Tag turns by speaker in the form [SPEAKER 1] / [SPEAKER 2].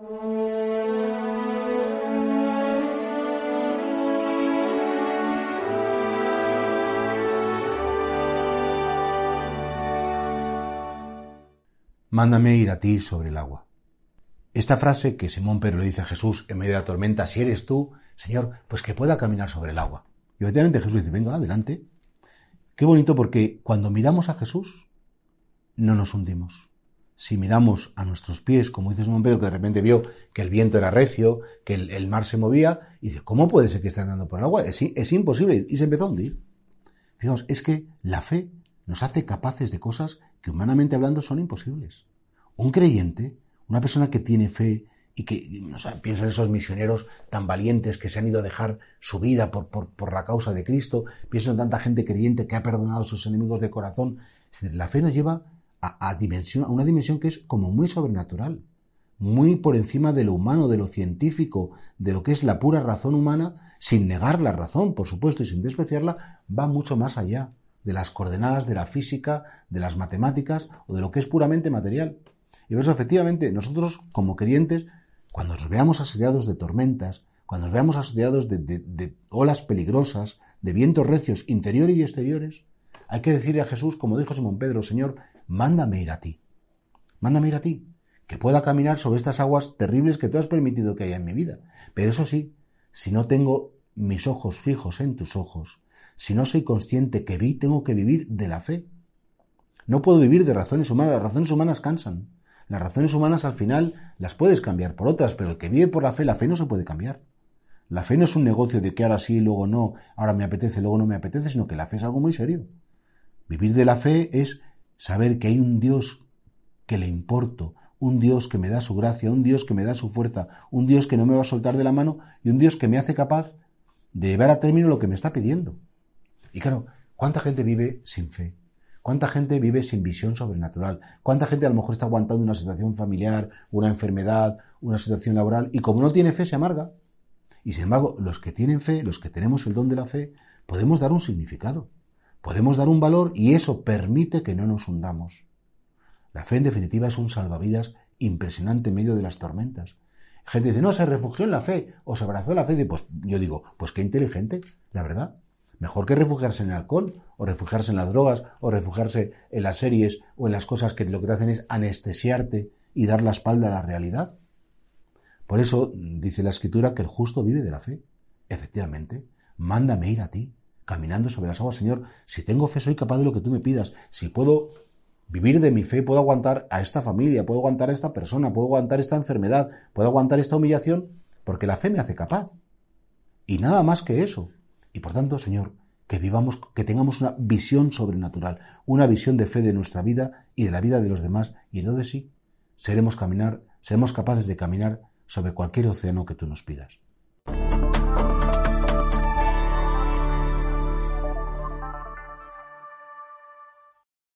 [SPEAKER 1] Mándame ir a ti sobre el agua. Esta frase que Simón Pedro le dice a Jesús en medio de la tormenta, si eres tú, Señor, pues que pueda caminar sobre el agua. Y efectivamente Jesús dice, venga, adelante. Qué bonito porque cuando miramos a Jesús, no nos hundimos. Si miramos a nuestros pies, como dice Simón Pedro, que de repente vio que el viento era recio, que el, mar se movía, y dice, ¿cómo puede ser que esté andando por el agua? Es, imposible. Y se empezó a hundir. Fijaos, es que la fe nos hace capaces de cosas que humanamente hablando son imposibles. Un creyente, una persona que tiene fe y que, no sé, pienso en esos misioneros tan valientes que se han ido a dejar su vida por, por, la causa de Cristo, pienso en tanta gente creyente que ha perdonado a sus enemigos de corazón. La fe nos lleva a, una dimensión que es como muy sobrenatural, muy por encima de lo humano, de lo científico, de lo que es la pura razón humana, sin negar la razón, por supuesto, y sin despreciarla, va mucho más allá de las coordenadas de la física, de las matemáticas o de lo que es puramente material. Y por eso, efectivamente, nosotros como creyentes, cuando nos veamos asediados de tormentas, cuando nos veamos asediados de, olas peligrosas, de vientos recios interiores y exteriores, hay que decirle a Jesús, como dijo Simón Pedro, Señor, mándame ir a ti. Mándame ir a ti, que pueda caminar sobre estas aguas terribles que tú has permitido que haya en mi vida. Pero eso sí, si no tengo mis ojos fijos en tus ojos, si no soy consciente que vi, tengo que vivir de la fe. No puedo vivir de razones humanas, las razones humanas cansan. Las razones humanas al final las puedes cambiar por otras, pero el que vive por la fe, la fe no se puede cambiar. La fe no es un negocio de que ahora sí, luego no, ahora me apetece, luego no me apetece, sino que la fe es algo muy serio. Vivir de la fe es saber que hay un Dios que le importo, un Dios que me da su gracia, un Dios que me da su fuerza, un Dios que no me va a soltar de la mano y un Dios que me hace capaz de llevar a término lo que me está pidiendo. Y claro, ¿cuánta gente vive sin fe? ¿Cuánta gente vive sin visión sobrenatural? ¿Cuánta gente a lo mejor está aguantando una situación familiar, una enfermedad, una situación laboral y como no tiene fe se amarga? Y sin embargo, los que tienen fe, los que tenemos el don de la fe, podemos dar un significado, podemos dar un valor y eso permite que no nos hundamos. La fe en definitiva es un salvavidas impresionante en medio de las tormentas. Gente dice, no, se refugió en la fe o se abrazó la fe. Y pues yo digo, pues qué inteligente, la verdad. Mejor que refugiarse en el alcohol, o refugiarse en las drogas, o refugiarse en las series, o en las cosas que lo que te hacen es anestesiarte y dar la espalda a la realidad. Por eso dice la escritura que el justo vive de la fe. Efectivamente, mándame ir a ti, caminando sobre las aguas, Señor. Si tengo fe, soy capaz de lo que tú me pidas. Si puedo vivir de mi fe, puedo aguantar a esta familia, puedo aguantar a esta persona, puedo aguantar esta enfermedad, puedo aguantar esta humillación, porque la fe me hace capaz. Y nada más que eso. Y por tanto, Señor, que vivamos, que tengamos una visión sobrenatural, una visión de fe de nuestra vida y de la vida de los demás, y de sí, seremos caminar, seremos capaces de caminar sobre cualquier océano que tú nos pidas.